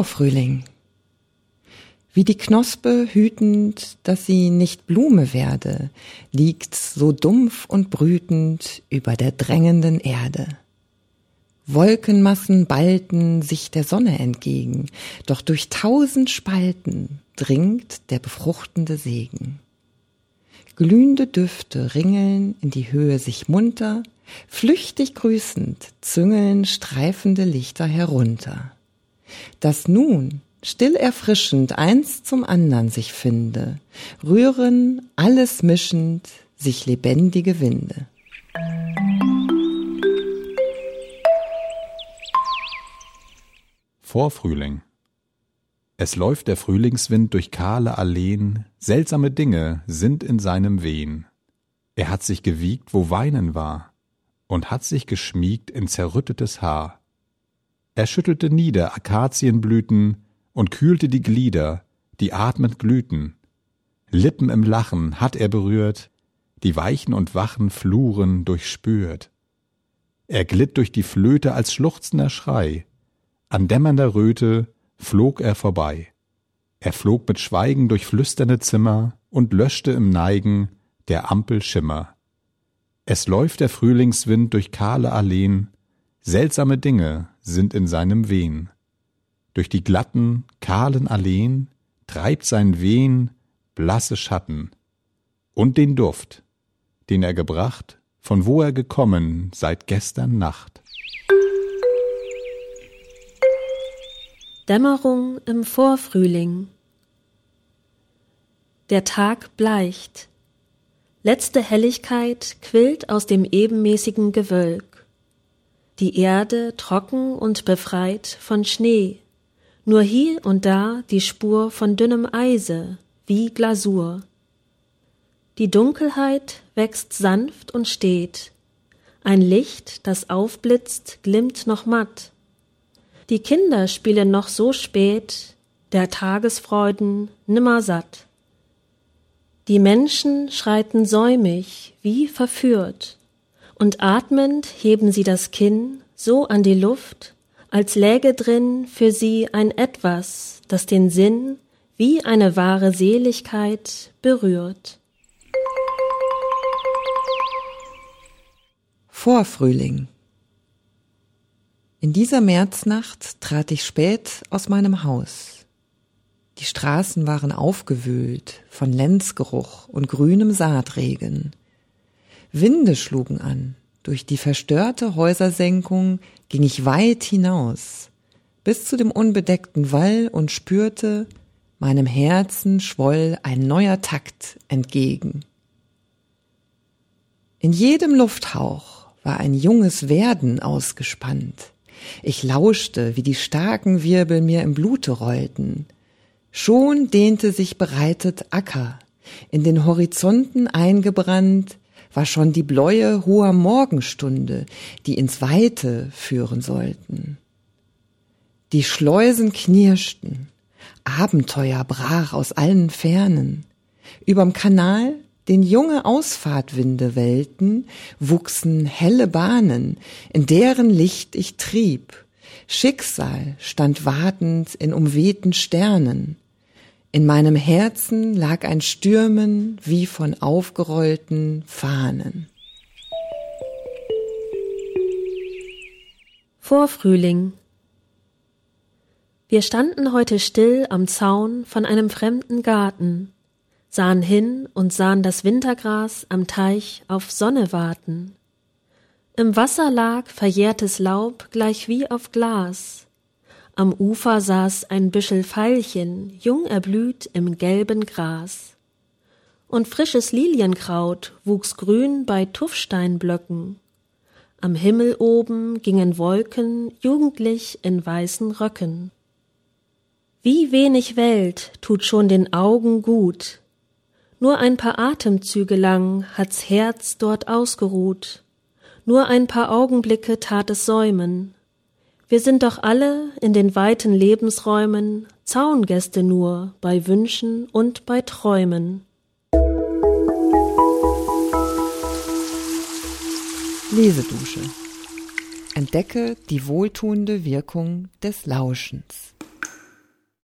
Vorfrühling. Wie die Knospe hütend, dass sie nicht Blume werde, liegt so dumpf und brütend über der drängenden Erde. Wolkenmassen ballten sich der Sonne entgegen, doch durch tausend Spalten dringt der befruchtende Segen. Glühende Düfte ringeln in die Höhe sich munter, flüchtig grüßend züngeln streifende Lichter herunter. Dass nun still erfrischend eins zum andern sich finde, rühren alles mischend sich lebendige Winde. Vorfrühling. Es läuft der Frühlingswind durch kahle Alleen, seltsame Dinge sind in seinem Wehen. Er hat sich gewiegt, wo Weinen war, und hat sich geschmiegt in zerrüttetes Haar. Er schüttelte nieder Akazienblüten und kühlte die Glieder, die atmend glühten. Lippen im Lachen hat er berührt, die weichen und wachen Fluren durchspürt. Er glitt durch die Flöte als schluchzender Schrei, an dämmernder Röte flog er vorbei. Er flog mit Schweigen durch flüsternde Zimmer und löschte im Neigen der Ampel Schimmer. Es läuft der Frühlingswind durch kahle Alleen, seltsame Dinge sind in seinem Wehen. Durch die glatten, kahlen Alleen treibt sein Wehen blasse Schatten und den Duft, den er gebracht, von wo er gekommen seit gestern Nacht. Dämmerung im Vorfrühling. Der Tag bleicht. Letzte Helligkeit quillt aus dem ebenmäßigen Gewölk die Erde trocken und befreit von Schnee, nur hier und da die Spur von dünnem Eise wie Glasur. Die Dunkelheit wächst sanft und steht, ein Licht, das aufblitzt, glimmt noch matt. Die Kinder spielen noch so spät, der Tagesfreuden nimmer satt. Die Menschen schreiten säumig, wie verführt, und atmend heben sie das Kinn so an die Luft, als läge drin für sie ein Etwas, das den Sinn wie eine wahre Seligkeit berührt. Vorfrühling. In dieser Märznacht trat ich spät aus meinem Haus. Die Straßen waren aufgewühlt von Lenzgeruch und grünem Saatregen. Winde schlugen an. Durch die verstörte Häusersenkung ging ich weit hinaus, bis zu dem unbedeckten Wall und spürte, meinem Herzen schwoll ein neuer Takt entgegen. In jedem Lufthauch war ein junges Werden ausgespannt. Ich lauschte, wie die starken Wirbel mir im Blute rollten. Schon dehnte sich bereitet Acker, in den Horizonten eingebrannt, war schon die Bläue hoher Morgenstunde, die ins Weite führen sollten. Die Schleusen knirschten, Abenteuer brach aus allen Fernen. Überm Kanal, den junge Ausfahrtwinde wellten, wuchsen helle Bahnen, in deren Licht ich trieb. Schicksal stand wartend in umwehten Sternen. In meinem Herzen lag ein Stürmen wie von aufgerollten Fahnen. Vorfrühling. Wir standen heute still am Zaun von einem fremden Garten, sahen hin und sahen das Wintergras am Teich auf Sonne warten. Im Wasser lag verjährtes Laub gleich wie auf Glas, am Ufer saß ein Büschel Veilchen, jung erblüht im gelben Gras. Und frisches Lilienkraut wuchs grün bei Tuffsteinblöcken. Am Himmel oben gingen Wolken jugendlich in weißen Röcken. Wie wenig Welt tut schon den Augen gut. Nur ein paar Atemzüge lang hat's Herz dort ausgeruht. Nur ein paar Augenblicke tat es säumen, wir sind doch alle in den weiten Lebensräumen Zaungäste nur bei Wünschen und bei Träumen. Lesedusche. Entdecke die wohltuende Wirkung des Lauschens.